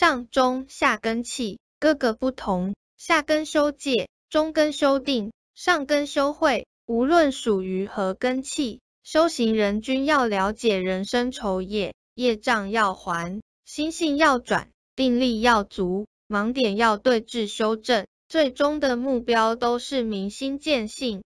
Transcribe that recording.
上中下根器各个不同，下根修戒，中根修定，上根修慧。无论属于何根器，修行人均要了解人生愁业，业障要还，心性要转，定力要足，盲点要对治修正，最终的目标都是明心见性。